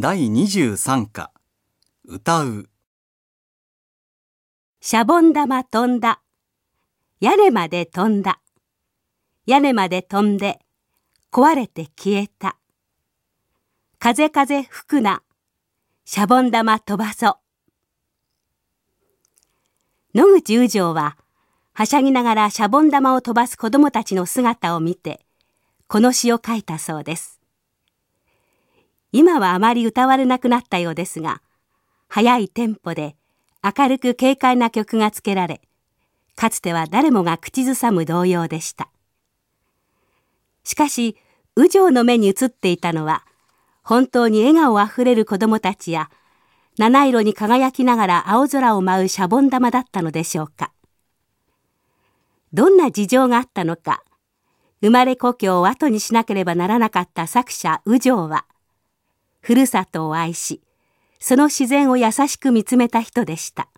第23課歌うシャボン玉飛んだ。屋根まで飛んだ。屋根まで飛んで、壊れて消えた。風風吹くな。シャボン玉飛ばそ。野口宇城は、はしゃぎながらシャボン玉を飛ばす子供たちの姿を見て、この詩を書いたそうです。今はあまり歌われなくなったようですが、速いテンポで明るく軽快な曲がつけられ、かつては誰もが口ずさむ童謡でした。しかし、右城の目に映っていたのは、本当に笑顔あふれる子供たちや、七色に輝きながら青空を舞うシャボン玉だったのでしょうか。どんな事情があったのか、生まれ故郷を後にしなければならなかった作者右城は、ふるさとを愛し、その自然を優しく見つめた人でした。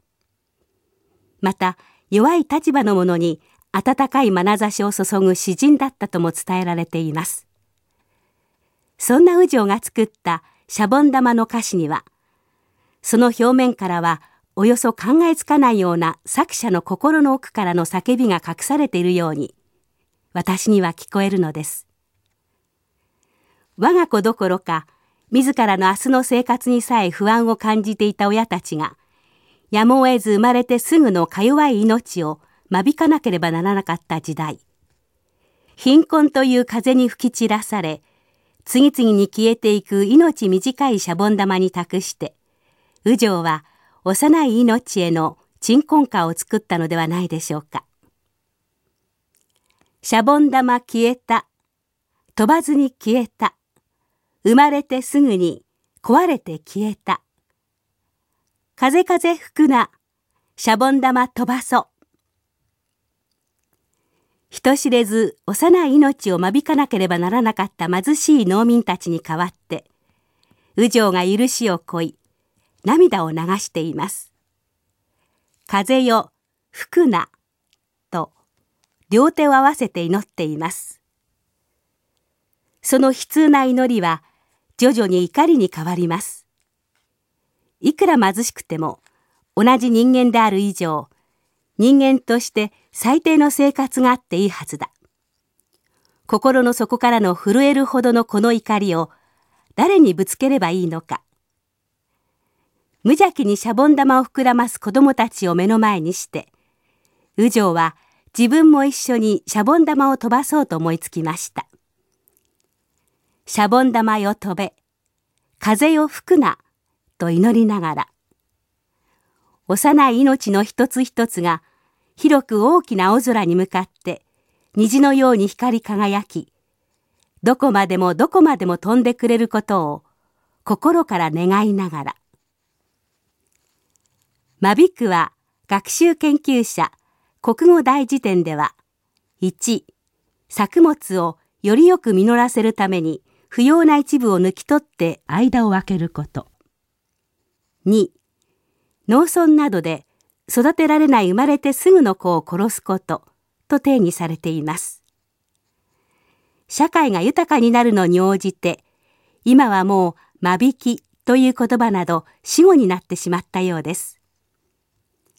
また、弱い立場の者に温かい眼差しを注ぐ詩人だったとも伝えられています。そんな右城が作ったシャボン玉の歌詞には、その表面からはおよそ考えつかないような作者の心の奥からの叫びが隠されているように、私には聞こえるのです。我が子どころか、自らの明日の生活にさえ不安を感じていた親たちが、やむを得ず生まれてすぐのか弱い命を間引かなければならなかった時代。貧困という風に吹き散らされ、次々に消えていく命短いシャボン玉に託して、右城は幼い命への鎮魂歌を作ったのではないでしょうか。シャボン玉消えた。飛ばずに消えた。生まれてすぐに壊れて消えた。風風吹くな、シャボン玉飛ばそ。人知れず幼い命を間引かなければならなかった貧しい農民たちに代わって、右城が許しをこい、涙を流しています。風よ、吹くな、と、両手を合わせて祈っています。その悲痛な祈りは、徐々に怒りに変わります。いくら貧しくても同じ人間である以上、人間として最低の生活があっていいはずだ。心の底からの震えるほどのこの怒りを誰にぶつければいいのか。無邪気にシャボン玉を膨らます子供たちを目の前にして、右城は自分も一緒にシャボン玉を飛ばそうと思いつきました。シャボン玉よ飛べ、風よ吹くな、と祈りながら、幼い命の一つ一つが広く大きな青空に向かって虹のように光り輝き、どこまでもどこまでも飛んでくれることを心から願いながら。間引くは学習研究者国語大辞典では1作物をよりよく実らせるために不要な一部を抜き取って間を空けること。2、農村などで育てられない生まれてすぐの子を殺すことと定義されています。社会が豊かになるのに応じて、今はもう間引きという言葉など死語になってしまったようです。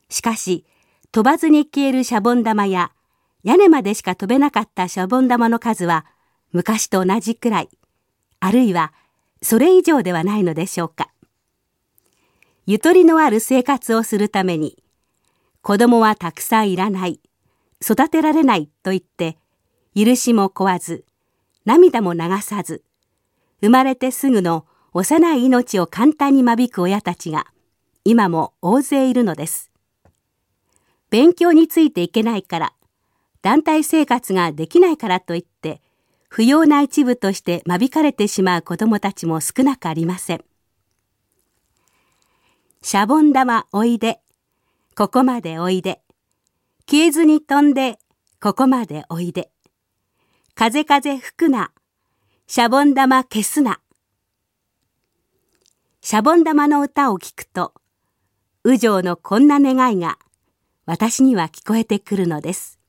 しかし、飛ばずに消えるシャボン玉や屋根までしか飛べなかったシャボン玉の数は昔と同じくらいあるいはそれ以上ではないのでしょうか。ゆとりのある生活をするために、子供はたくさんいらない、育てられないと言って、許しも壊ず、涙も流さず、生まれてすぐの幼い命を簡単に間引く親たちが、今も大勢いるのです。勉強についていけないから、団体生活ができないからといって、不要な一部として間引かれてしまう子供たちも少なくありません。シャボン玉おいで、ここまでおいで。消えずに飛んで、ここまでおいで。風風吹くな、シャボン玉消すな。シャボン玉の歌を聞くと、右城のこんな願いが私には聞こえてくるのです。